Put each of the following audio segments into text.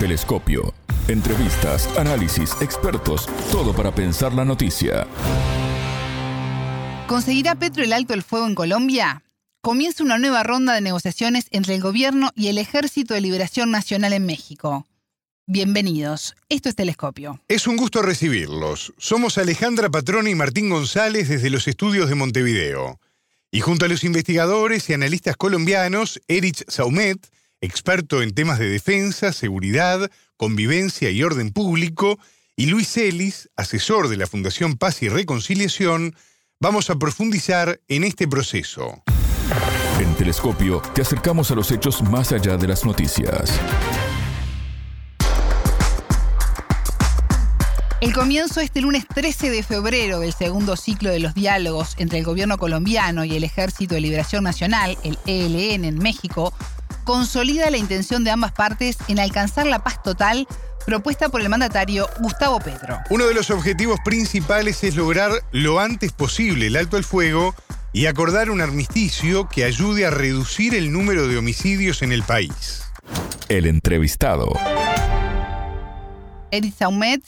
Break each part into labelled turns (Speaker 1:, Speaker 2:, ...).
Speaker 1: Telescopio. Entrevistas, análisis, expertos, todo para pensar la noticia.
Speaker 2: ¿Conseguirá Petro el alto el fuego en Colombia? Comienza una nueva ronda de negociaciones entre el gobierno y el Ejército de Liberación Nacional en México. Bienvenidos. Esto es Telescopio.
Speaker 3: Es un gusto recibirlos. Somos Alejandra Patrona y Martín González desde los estudios de Montevideo. Y junto a los investigadores y analistas colombianos, Erich Saumet, experto en temas de defensa, seguridad, convivencia y orden público, y Luis Ellis, asesor de la Fundación Paz y Reconciliación, vamos a profundizar en este proceso.
Speaker 1: En Telescopio te acercamos a los hechos más allá de las noticias.
Speaker 2: El comienzo este lunes 13 de febrero del segundo ciclo de los diálogos entre el gobierno colombiano y el Ejército de Liberación Nacional, el ELN en México, consolida la intención de ambas partes en alcanzar la paz total propuesta por el mandatario Gustavo Petro.
Speaker 3: Uno de los objetivos principales es lograr lo antes posible el alto el fuego y acordar un armisticio que ayude a reducir el número de homicidios en el país.
Speaker 1: El entrevistado.
Speaker 2: Edith Saumet,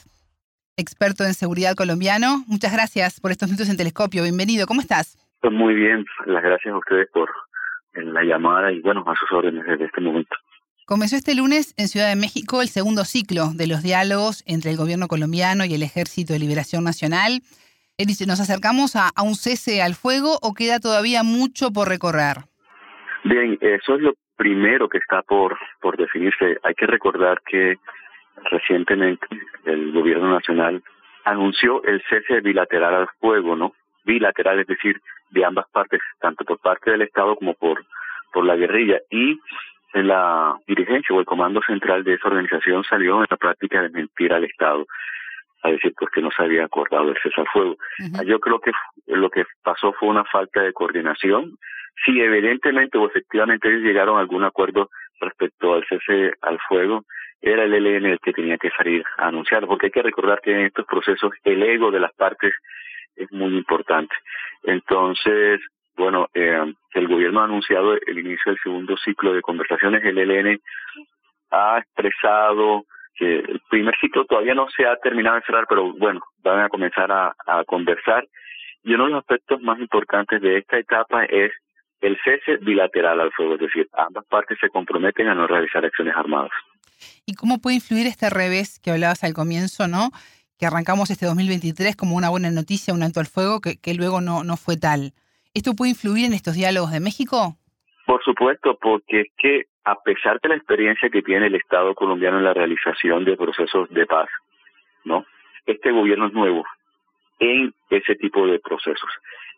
Speaker 2: experto en seguridad colombiano. Muchas gracias por estos minutos en Telescopio. Bienvenido. ¿Cómo estás?
Speaker 4: Muy bien. Las gracias a ustedes por la llamada y, bueno, a sus órdenes desde este momento.
Speaker 2: Comenzó este lunes en Ciudad de México el segundo ciclo de los diálogos entre el gobierno colombiano y el Ejército de Liberación Nacional. Él dice, ¿nos acercamos a, a un cese al fuego o queda todavía mucho por recorrer?
Speaker 4: Bien, eso es lo primero que está por, por definirse. Hay que recordar que recientemente el gobierno nacional anunció el cese bilateral al fuego, ¿no? Bilateral, es decir, de ambas partes, tanto por parte del Estado como por, por la guerrilla. Y en la dirigencia o el comando central de esa organización salió en la práctica de mentir al Estado, a decir pues que no se había acordado el cese al fuego. Yo creo que lo que pasó fue una falta de coordinación. Si evidentemente o efectivamente ellos llegaron a algún acuerdo respecto al cese al fuego, era el ELN el que tenía que salir a anunciarlo, porque hay que recordar que en estos procesos el ego de las partes es muy importante. Entonces, bueno, eh, el gobierno ha anunciado el inicio del segundo ciclo de conversaciones. El ELN ha expresado que el primer ciclo todavía no se ha terminado de cerrar, pero bueno, van a comenzar a, a conversar. Y uno de los aspectos más importantes de esta etapa es el cese bilateral al fuego, es decir, ambas partes se comprometen a no realizar acciones armadas.
Speaker 2: ¿Y cómo puede influir este revés que hablabas al comienzo, no? Que arrancamos este 2023 como una buena noticia, un alto al fuego, que, luego no, no fue tal. ¿Esto puede influir en estos diálogos de México?
Speaker 4: Por supuesto, porque es que a pesar de la experiencia que tiene el Estado colombiano en la realización de procesos de paz, ¿no? Este gobierno es nuevo en ese tipo de procesos.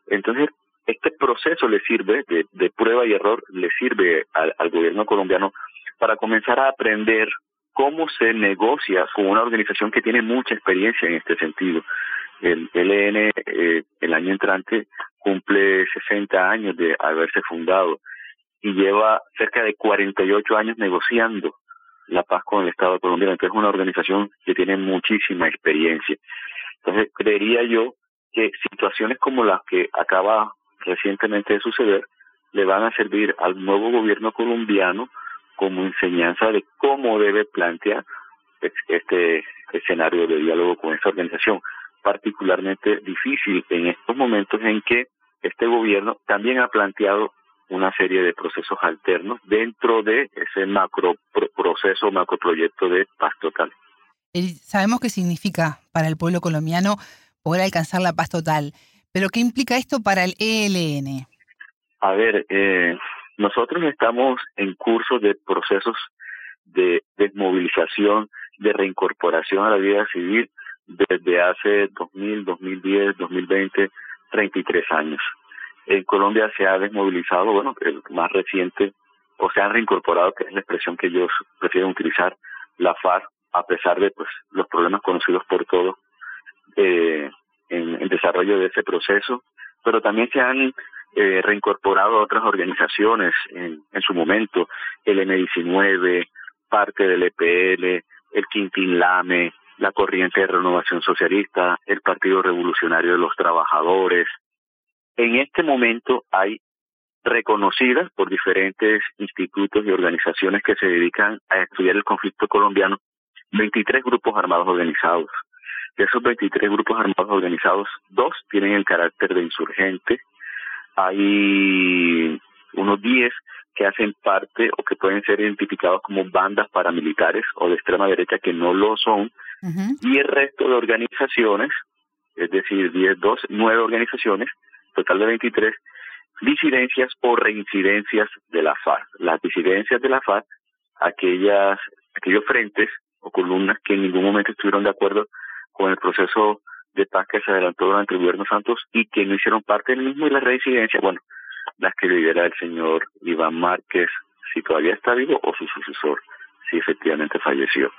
Speaker 4: Entonces, este proceso le sirve de, de prueba y error, le sirve al gobierno colombiano para comenzar a aprender cómo se negocia con una organización que tiene mucha experiencia en este sentido. El ELN eh, el año entrante cumple 60 años de haberse fundado y lleva cerca de 48 años negociando la paz con el Estado colombiano. Entonces es una organización que tiene muchísima experiencia. Entonces creería yo que situaciones como las que acaba recientemente de suceder le van a servir al nuevo gobierno colombiano como enseñanza de cómo debe plantear este escenario de diálogo con esta organización, particularmente difícil en estos momentos en que este gobierno también ha planteado una serie de procesos alternos dentro de ese macro proceso, macro proyecto de paz total.
Speaker 2: Sabemos qué significa para el pueblo colombiano poder alcanzar la paz total, pero ¿qué implica esto para el ELN?
Speaker 4: A ver, eh, nosotros estamos en curso de procesos de desmovilización, de reincorporación a la vida civil desde hace 2000, 2010, 2020, 33 años. En Colombia se ha desmovilizado, bueno, el más reciente, o se han reincorporado, que es la expresión que ellos prefieren utilizar, la FARC, a pesar de pues los problemas conocidos por todos eh, en el desarrollo de ese proceso, pero también se han eh, reincorporado a otras organizaciones en, en su momento, el M19, parte del EPL, el Quintín Lame, la Corriente de Renovación Socialista, el Partido Revolucionario de los Trabajadores. En este momento hay reconocidas por diferentes institutos y organizaciones que se dedican a estudiar el conflicto colombiano, 23 grupos armados organizados. De esos 23 grupos armados organizados, dos tienen el carácter de insurgente. Hay unos 10 que hacen parte o que pueden ser identificados como bandas paramilitares o de extrema derecha que no lo son. Y el resto de organizaciones, es decir, 10, 12, 9 organizaciones, total de 23, disidencias o reincidencias de la FARC. Las disidencias de la FARC, aquellas, aquellos frentes o columnas que en ningún momento estuvieron de acuerdo con el proceso de paz que se adelantó durante el gobierno Santos y que no hicieron parte del mismo y la reincidencia, bueno, las que lidera el señor Iván Márquez, si todavía está vivo, o su sucesor, si efectivamente falleció.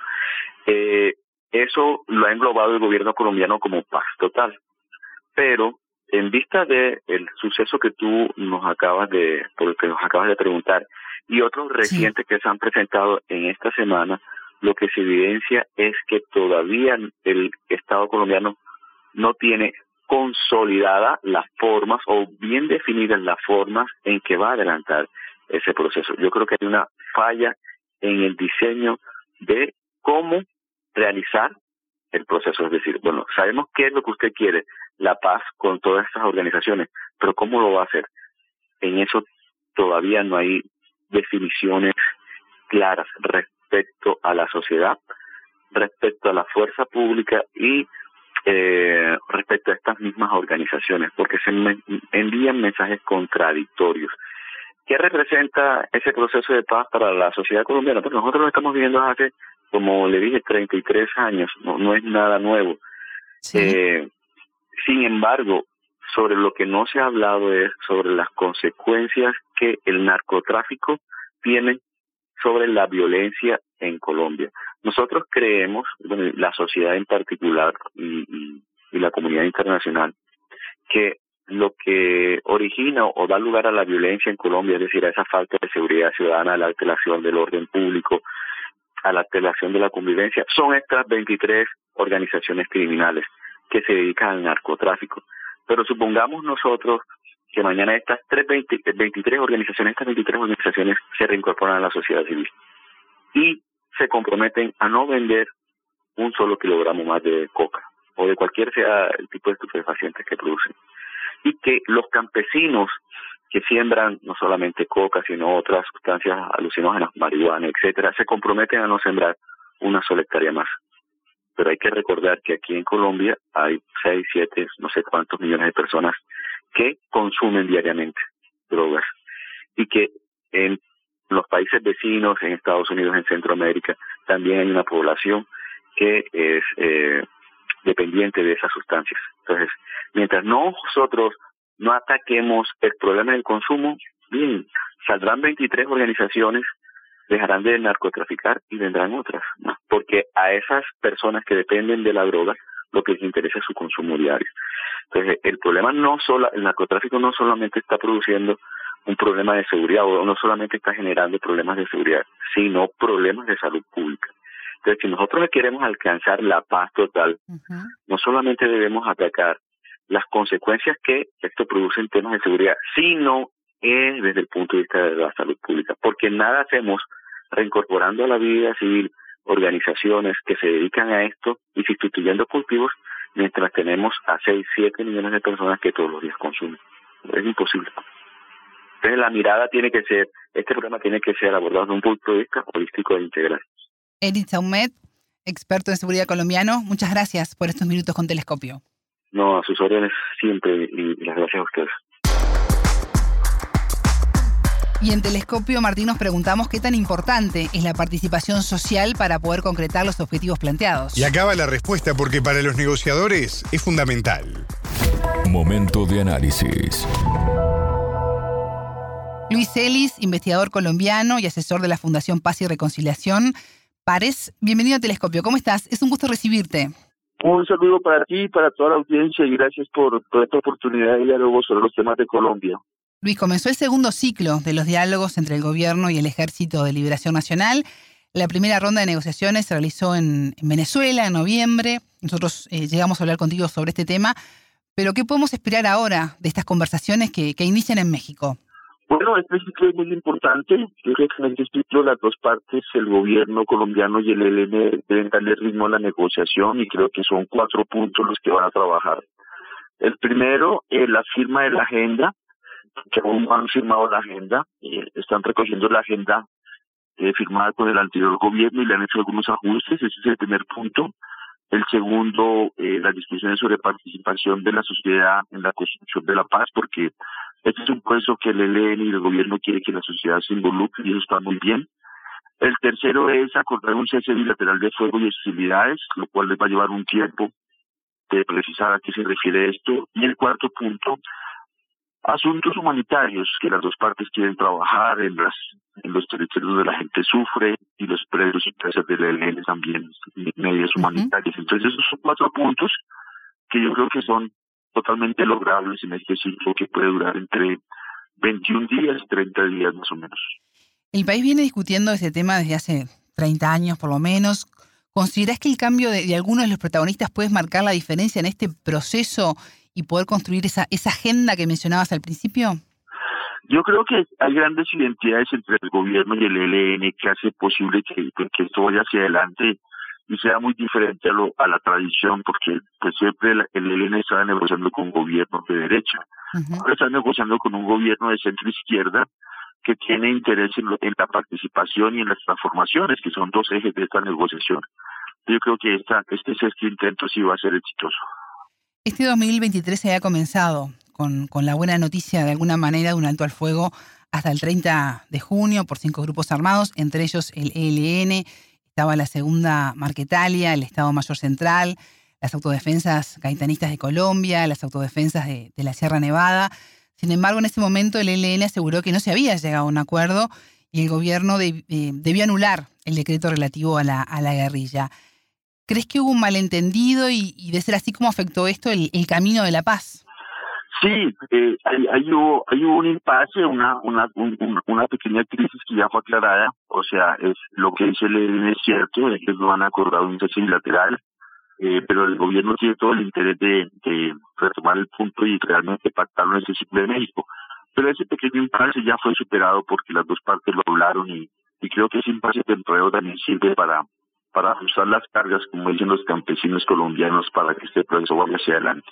Speaker 4: Eh, eso lo ha englobado el gobierno colombiano como paz total. Pero en vista de el suceso que tú nos acabas de, por el que nos acabas de preguntar, y otros recientes que se han presentado en esta semana, lo que se evidencia es que todavía el Estado colombiano no tiene consolidada las formas o bien definidas las formas en que va a adelantar ese proceso. Yo creo que hay una falla en el diseño de cómo realizar el proceso. Es decir, bueno, sabemos qué es lo que usted quiere, la paz con todas estas organizaciones, pero ¿cómo lo va a hacer? En eso todavía no hay definiciones claras respecto a la sociedad, respecto a la fuerza pública y eh, respecto a estas mismas organizaciones, porque se envían mensajes contradictorios. ¿Qué representa ese proceso de paz para la sociedad colombiana? Pues nosotros lo estamos viviendo hace, como le dije, 33 años, no, no es nada nuevo. Eh, sin embargo, sobre lo que no se ha hablado es sobre las consecuencias que el narcotráfico tiene sobre la violencia en Colombia. Nosotros creemos, bueno, la sociedad en particular y, la comunidad internacional, que lo que origina o da lugar a la violencia en Colombia, es decir, a esa falta de seguridad ciudadana, a la alteración del orden público, a la alteración de la convivencia, son estas 23 organizaciones criminales que se dedican al narcotráfico. Pero supongamos nosotros que mañana estas 23 organizaciones, estas 23 organizaciones se reincorporan a la sociedad civil y se comprometen a no vender un solo kilogramo más de coca o de cualquier sea el tipo de estupefacientes que producen. Y que los campesinos que siembran no solamente coca, sino otras sustancias alucinógenas, marihuana, etcétera, se comprometen a no sembrar una sola hectárea más. Pero hay que recordar que aquí en Colombia hay 6, 7, no sé cuántos millones de personas que consumen diariamente drogas y que en los países vecinos, en Estados Unidos, en Centroamérica, también hay una población que es eh, dependiente de esas sustancias. Entonces, mientras nosotros no ataquemos el problema del consumo, bien, saldrán 23 organizaciones, dejarán de narcotraficar y vendrán otras, porque a esas personas que dependen de la droga, lo que les interesa es su consumo diario. Entonces, el problema no solo, el narcotráfico no solamente está produciendo un problema de seguridad o no solamente está generando problemas de seguridad, sino problemas de salud pública. Entonces, si nosotros queremos alcanzar la paz total, no solamente debemos atacar las consecuencias que esto produce en temas de seguridad, sino es desde el punto de vista de la salud pública, porque nada hacemos reincorporando a la vida civil organizaciones que se dedican a esto y sustituyendo cultivos mientras tenemos a 6, 7 millones de personas que todos los días consumen. Es imposible. Entonces la mirada tiene que ser, este problema tiene que ser abordado desde un punto de vista holístico e integral.
Speaker 2: Edith Saumet, experto en seguridad colombiano, muchas gracias por estos minutos con Telescopio.
Speaker 4: No, a sus órdenes siempre y las gracias a ustedes.
Speaker 2: Y en Telescopio, Martín, nos preguntamos qué tan importante es la participación social para poder concretar los objetivos planteados.
Speaker 3: Y acaba la respuesta porque para los negociadores es fundamental.
Speaker 1: Momento de análisis.
Speaker 2: Luis Ellis, investigador colombiano y asesor de la Fundación Paz y Reconciliación. Pares, bienvenido a Telescopio. ¿Cómo estás? Es un gusto recibirte.
Speaker 5: Un saludo para ti y para toda la audiencia y gracias por, toda esta oportunidad de diálogo sobre los temas de Colombia.
Speaker 2: Luis, comenzó el segundo ciclo de los diálogos entre el gobierno y el Ejército de Liberación Nacional. La primera ronda de negociaciones se realizó en, Venezuela en noviembre. Nosotros eh, llegamos a hablar contigo sobre este tema. Pero ¿qué podemos esperar ahora de estas conversaciones que, inician en México?
Speaker 5: Bueno, este ciclo es muy importante. Yo creo que en este ciclo las dos partes, el gobierno colombiano y el ELN, deben darle ritmo a la negociación y creo que son cuatro puntos los que van a trabajar. El primero, eh, la firma de la agenda, que aún han firmado la agenda, eh, están recogiendo la agenda eh, firmada con el anterior gobierno y le han hecho algunos ajustes, ese es el primer punto. El segundo, eh, las discusiones sobre participación de la sociedad en la construcción de la paz, porque este es un proceso que el ELN y el gobierno quiere que la sociedad se involucre y eso está muy bien. El tercero es acordar un cese bilateral de fuego y hostilidades, lo cual les va a llevar un tiempo de precisar a qué se refiere esto. Y el cuarto punto, asuntos humanitarios que las dos partes quieren trabajar en las en los territorios donde la gente sufre y los presos y presas del ELN también medidas humanitarias. Entonces esos son cuatro puntos que yo creo que son totalmente logrables en este ciclo que puede durar entre 21 días y 30 días más o menos.
Speaker 2: El país viene discutiendo este tema desde hace 30 años por lo menos. ¿Considerás que el cambio de, de algunos de los protagonistas puede marcar la diferencia en este proceso y poder construir esa, esa agenda que mencionabas al principio?
Speaker 5: Yo creo que hay grandes identidades entre el gobierno y el ELN que hace posible que, que esto vaya hacia adelante y sea muy diferente a, lo, a la tradición, porque pues siempre el, el ELN estaba negociando con gobiernos de derecha. Ahora está negociando con un gobierno de centro izquierda que tiene interés en, lo, en, la participación y en las transformaciones, que son dos ejes de esta negociación. Yo creo que esta, este sexto intento sí va a ser exitoso.
Speaker 2: Este 2023 se ha comenzado con, con, la buena noticia de alguna manera de un alto al fuego hasta el 30 de junio por cinco grupos armados, entre ellos el ELN, estaba la segunda Marquetalia, el Estado Mayor Central, las autodefensas gaitanistas de Colombia, las autodefensas de, la Sierra Nevada. Sin embargo, en ese momento el ELN aseguró que no se había llegado a un acuerdo y el gobierno eh, debió anular el decreto relativo a la, a la guerrilla. ¿Crees que hubo un malentendido y, de ser así cómo afectó esto el, el camino de la paz?
Speaker 5: Sí, eh, hay, hay, hubo, hay hubo un impasse, una, una, un, una pequeña crisis que ya fue aclarada. O sea, es lo que dice el es cierto, ellos no han acordado un cese bilateral, eh, pero el gobierno tiene todo el interés de, retomar el punto y realmente pactarlo en ese ciclo de México. Pero ese pequeño impasse ya fue superado porque las dos partes lo hablaron y, creo que ese impasse temprero también sirve para, para ajustar las cargas, como dicen los campesinos colombianos, para que este proceso vaya hacia adelante.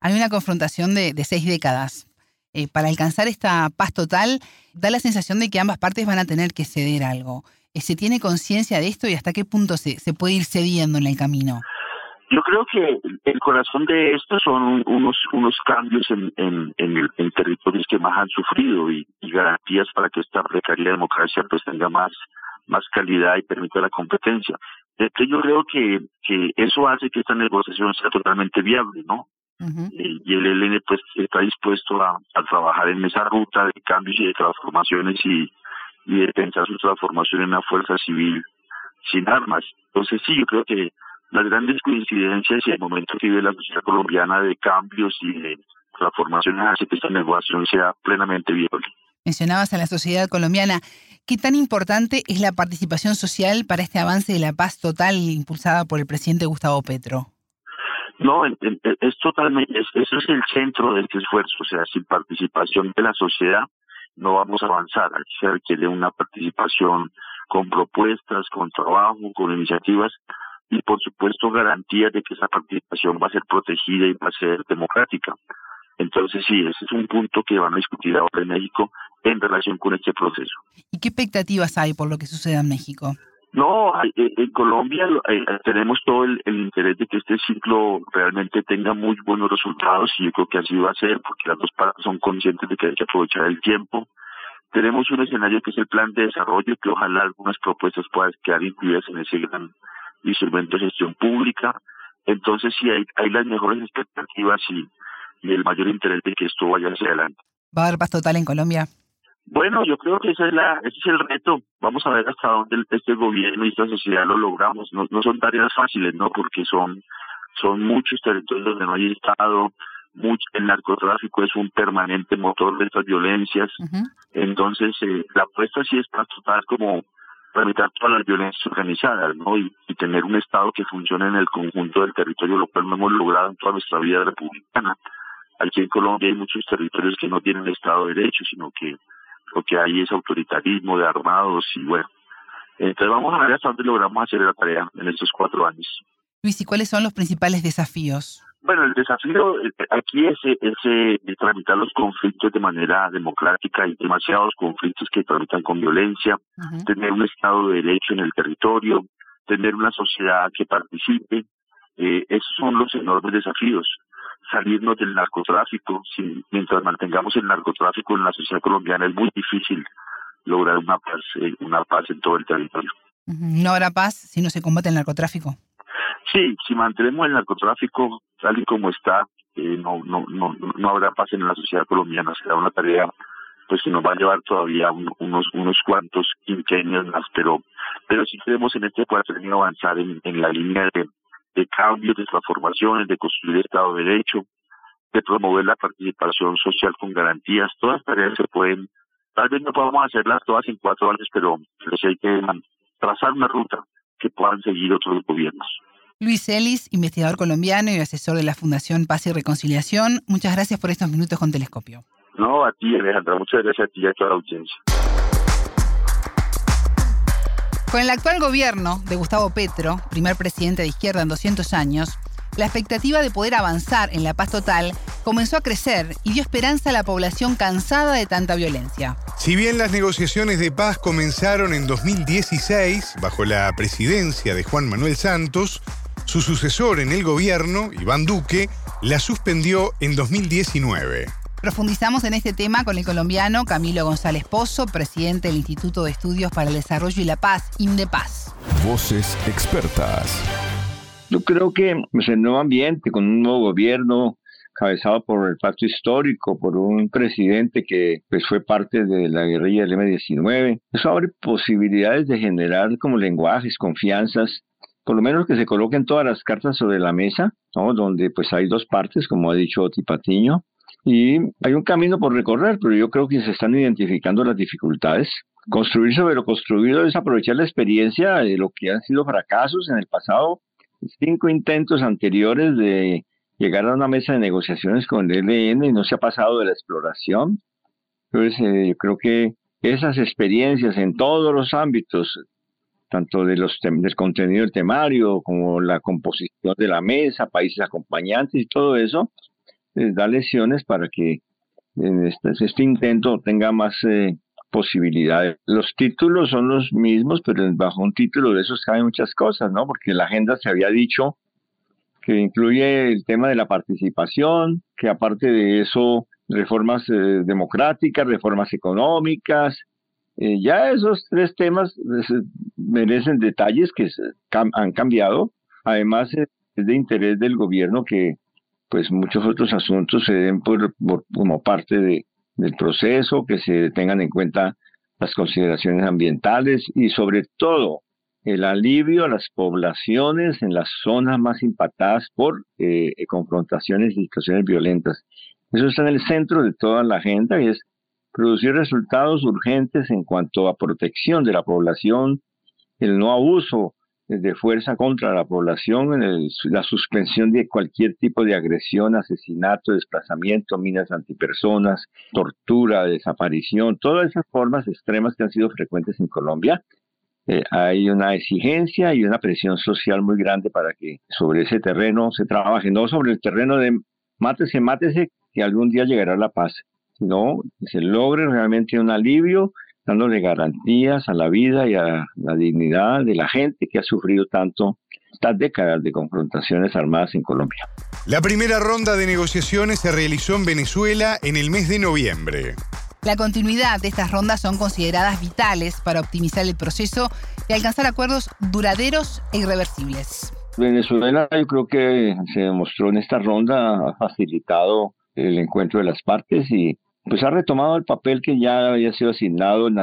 Speaker 2: Hay una confrontación de, de seis décadas. Eh, para alcanzar esta paz total, da la sensación de que ambas partes van a tener que ceder algo. Eh, ¿Se tiene conciencia de esto y hasta qué punto se, se puede ir cediendo en el camino?
Speaker 5: Yo creo que el corazón de esto son unos unos cambios en, en, en, el, en territorios que más han sufrido y, y, garantías para que esta precaria democracia pues tenga más más calidad y permita la competencia. Entonces yo creo que, que eso hace que esta negociación sea totalmente viable, ¿no? Uh -huh. Y el ELN pues está dispuesto a, a, trabajar en esa ruta de cambios y de transformaciones y, y de pensar su transformación en una fuerza civil sin armas. Entonces sí, yo creo que las grandes coincidencias y el momento que vive la sociedad colombiana de cambios y de transformaciones hace que esta negociación sea plenamente viable.
Speaker 2: Mencionabas a la sociedad colombiana. ¿Qué tan importante es la participación social para este avance de la paz total impulsada por el presidente Gustavo Petro?
Speaker 5: No, es totalmente, es, eso es el centro de este esfuerzo, o sea, sin participación de la sociedad no vamos a avanzar, se requiere una participación con propuestas, con trabajo, con iniciativas y por supuesto garantías de que esa participación va a ser protegida y va a ser democrática. Entonces sí, ese es un punto que van a discutir ahora en México en relación con este proceso.
Speaker 2: ¿Y qué expectativas hay por lo que suceda en México?
Speaker 5: No, en Colombia eh, tenemos todo el, el, interés de que este ciclo realmente tenga muy buenos resultados y yo creo que así va a ser porque las dos partes son conscientes de que hay que aprovechar el tiempo. Tenemos un escenario que es el plan de desarrollo que ojalá algunas propuestas puedan quedar incluidas en ese gran instrumento de gestión pública. Entonces sí hay, hay las mejores expectativas y, y el mayor interés de que esto vaya hacia adelante.
Speaker 2: ¿Va a haber paz total en Colombia?
Speaker 5: Bueno, yo creo que ese es, la, ese es el reto. Vamos a ver hasta dónde este gobierno y esta sociedad lo logramos. No, no son tareas fáciles, ¿no? Porque son, son muchos territorios donde no hay Estado, mucho, el narcotráfico es un permanente motor de estas violencias. Uh -huh. Entonces, eh, la apuesta sí es para total como evitar todas las violencias organizadas, ¿no? Y, y, tener un Estado que funcione en el conjunto del territorio, lo cual no hemos logrado en toda nuestra vida republicana. Aquí en Colombia hay muchos territorios que no tienen Estado de Derecho, sino que lo que hay es autoritarismo de armados y bueno. Entonces vamos a ver hasta dónde logramos hacer la tarea en estos cuatro años.
Speaker 2: Luis, ¿y cuáles son los principales desafíos?
Speaker 5: Bueno, el desafío eh, aquí es, es, tramitar los conflictos de manera democrática. Hay demasiados conflictos que tramitan con violencia, tener un Estado de Derecho en el territorio, tener una sociedad que participe. Eh, esos son los enormes desafíos. Salirnos del narcotráfico. mientras mantengamos el narcotráfico en la sociedad colombiana es muy difícil lograr una paz, eh, una paz en todo el territorio.
Speaker 2: No habrá paz si no se combate el narcotráfico.
Speaker 5: Sí, si mantenemos el narcotráfico tal y como está, eh, no, no, no, no habrá paz en la sociedad colombiana. Será una tarea pues que nos va a llevar todavía unos unos cuantos quinquenios más, pero pero sí queremos en este cuatrenio avanzar en, en la línea de, de cambios, de transformaciones, de construir el Estado de Derecho, de promover la participación social con garantías. Todas las tareas se pueden, tal vez no podamos hacerlas todas en cuatro años, pero, pero sí hay que trazar una ruta que puedan seguir otros gobiernos.
Speaker 2: Luis Ellis, investigador colombiano y asesor de la Fundación Paz y Reconciliación, muchas gracias por estos minutos con Telescopio.
Speaker 5: No, a ti, Alejandra, muchas gracias a ti y a toda la audiencia.
Speaker 2: Con el actual gobierno de Gustavo Petro, primer presidente de izquierda en 200 años, la expectativa de poder avanzar en la paz total comenzó a crecer y dio esperanza a la población cansada de tanta violencia.
Speaker 3: Si bien las negociaciones de paz comenzaron en 2016 bajo la presidencia de Juan Manuel Santos, su sucesor en el gobierno, Iván Duque, la suspendió en 2019.
Speaker 2: Profundizamos en este tema con el colombiano Camilo González Pozo, presidente del Instituto de Estudios para el Desarrollo y la Paz, INDEPAZ.
Speaker 1: Voces expertas.
Speaker 6: Yo creo que pues, el nuevo ambiente, con un nuevo gobierno, cabezado por el pacto histórico, por un presidente que pues, fue parte de la guerrilla del M-19. Eso abre posibilidades de generar como lenguajes, confianzas por lo menos que se coloquen todas las cartas sobre la mesa, ¿no? donde pues hay dos partes, como ha dicho Tipatiño, y hay un camino por recorrer, pero yo creo que se están identificando las dificultades. Construir sobre lo construido es aprovechar la experiencia de lo que han sido fracasos en el pasado, cinco intentos anteriores de llegar a una mesa de negociaciones con el ELN y no se ha pasado de la exploración. Entonces, eh, yo creo que esas experiencias en todos los ámbitos, tanto de los del contenido del temario como la composición de la mesa, países acompañantes y todo eso, les da lesiones para que este, este intento tenga más eh, posibilidades. Los títulos son los mismos, pero bajo un título de esos caben muchas cosas, ¿no? Porque la agenda se había dicho que incluye el tema de la participación, que aparte de eso, reformas eh, democráticas, reformas económicas, eh, ya esos tres temas eh, merecen detalles que han cambiado. Además, es de interés del gobierno que pues muchos otros asuntos se den por, como parte de, del proceso, que se tengan en cuenta las consideraciones ambientales y sobre todo el alivio a las poblaciones en las zonas más impactadas por eh, confrontaciones y situaciones violentas. Eso está en el centro de toda la agenda y es producir resultados urgentes en cuanto a protección de la población, el no abuso de fuerza contra la población, la suspensión de cualquier tipo de agresión, asesinato, desplazamiento, minas antipersonas, tortura, desaparición, todas esas formas extremas que han sido frecuentes en Colombia. Eh, hay una exigencia y una presión social muy grande para que sobre ese terreno se trabaje, no sobre el terreno de mátese, mátese, que algún día llegará la paz, no se logre realmente un alivio dándole garantías a la vida y a la dignidad de la gente que ha sufrido tanto estas décadas de confrontaciones armadas en Colombia.
Speaker 3: La primera ronda de negociaciones se realizó en Venezuela en el mes de noviembre.
Speaker 2: La continuidad de estas rondas son consideradas vitales para optimizar el proceso y alcanzar acuerdos duraderos e irreversibles.
Speaker 6: Venezuela yo creo que se demostró en esta ronda, ha facilitado el encuentro de las partes y pues ha retomado el papel que ya había sido asignado en,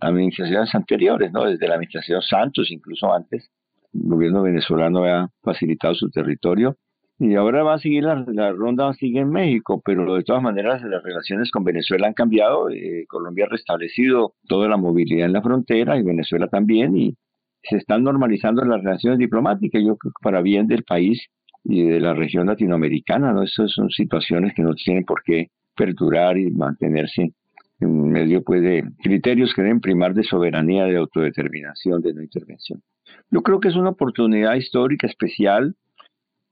Speaker 6: administraciones anteriores, ¿no? Desde la administración Santos, incluso antes, el gobierno venezolano ha facilitado su territorio. Y ahora va a seguir la, la ronda, sigue en México, pero de todas maneras las relaciones con Venezuela han cambiado. Eh, Colombia ha restablecido toda la movilidad en la frontera y Venezuela también, y se están normalizando las relaciones diplomáticas, yo creo que para bien del país y de la región latinoamericana, ¿no? Esas son situaciones que no tienen por qué perdurar y mantenerse en medio pues, de criterios que deben primar de soberanía, de autodeterminación, de no intervención. Yo creo que es una oportunidad histórica especial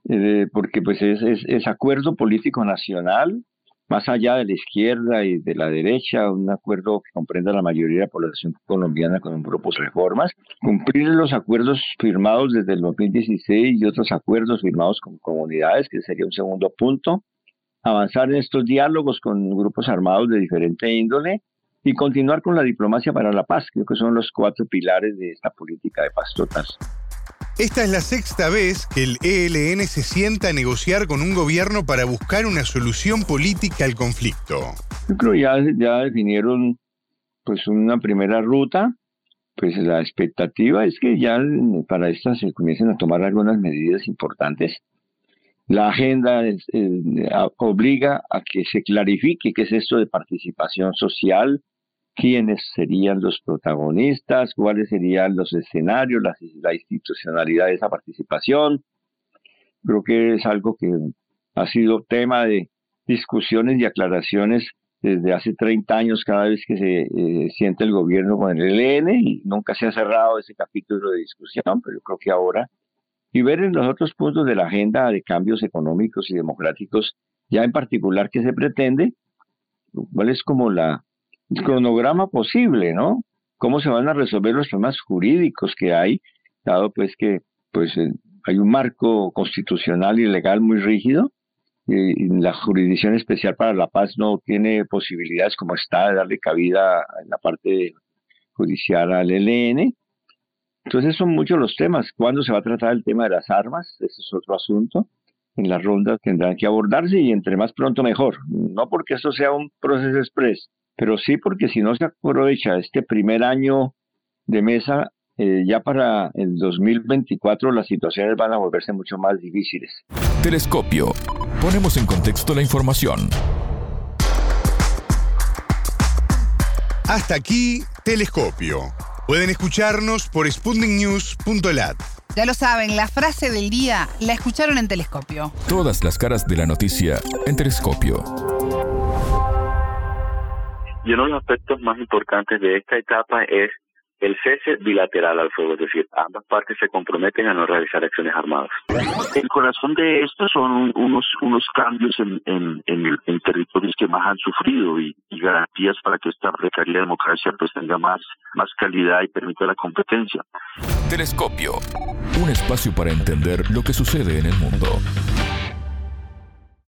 Speaker 6: eh, porque pues es, es, acuerdo político nacional, más allá de la izquierda y de la derecha, un acuerdo que comprenda la mayoría de la población colombiana con un propósito de reformas, cumplir los acuerdos firmados desde el 2016 y otros acuerdos firmados con comunidades, que sería un segundo punto, avanzar en estos diálogos con grupos armados de diferente índole y continuar con la diplomacia para la paz. Creo que son los cuatro pilares de esta política de paz total.
Speaker 3: Esta es la sexta vez que el ELN se sienta a negociar con un gobierno para buscar una solución política al conflicto.
Speaker 6: Yo creo ya ya definieron pues una primera ruta, pues la expectativa es que ya para esta se comiencen a tomar algunas medidas importantes la agenda obliga a que se clarifique qué es esto de participación social, quiénes serían los protagonistas, cuáles serían los escenarios, la, institucionalidad de esa participación. Creo que es algo que ha sido tema de discusiones y aclaraciones desde hace 30 años cada vez que se eh, siente el gobierno con el ELN y nunca se ha cerrado ese capítulo de discusión, pero yo creo que ahora y ver en los otros puntos de la agenda de cambios económicos y democráticos, ya en particular que se pretende, cuál es como la, el cronograma posible, ¿no? Cómo se van a resolver los temas jurídicos que hay, dado pues que pues eh, hay un marco constitucional y legal muy rígido, y la jurisdicción especial para la paz no tiene posibilidades como está de darle cabida en la parte judicial al ELN, entonces son muchos los temas. ¿Cuándo se va a tratar el tema de las armas? Ese es otro asunto. En las rondas tendrán que abordarse y entre más pronto mejor. No porque esto sea un proceso express, pero sí porque si no se aprovecha este primer año de mesa, eh, ya para el 2024 las situaciones van a volverse mucho más difíciles.
Speaker 1: Telescopio. Ponemos en contexto la información.
Speaker 3: Hasta aquí, Telescopio. Pueden escucharnos por sputniknews.lat.
Speaker 2: Ya lo saben, la frase del día la escucharon en Telescopio.
Speaker 1: Todas las caras de la noticia en Telescopio.
Speaker 4: Y uno de los aspectos más importantes de esta etapa es el cese bilateral al fuego, es decir, ambas partes se comprometen a no realizar acciones armadas.
Speaker 5: El corazón de esto son unos unos cambios en, en, en, territorios que más han sufrido y, garantías para que esta precaria democracia pues tenga más, más calidad y permita la competencia.
Speaker 1: Telescopio, un espacio para entender lo que sucede en el mundo.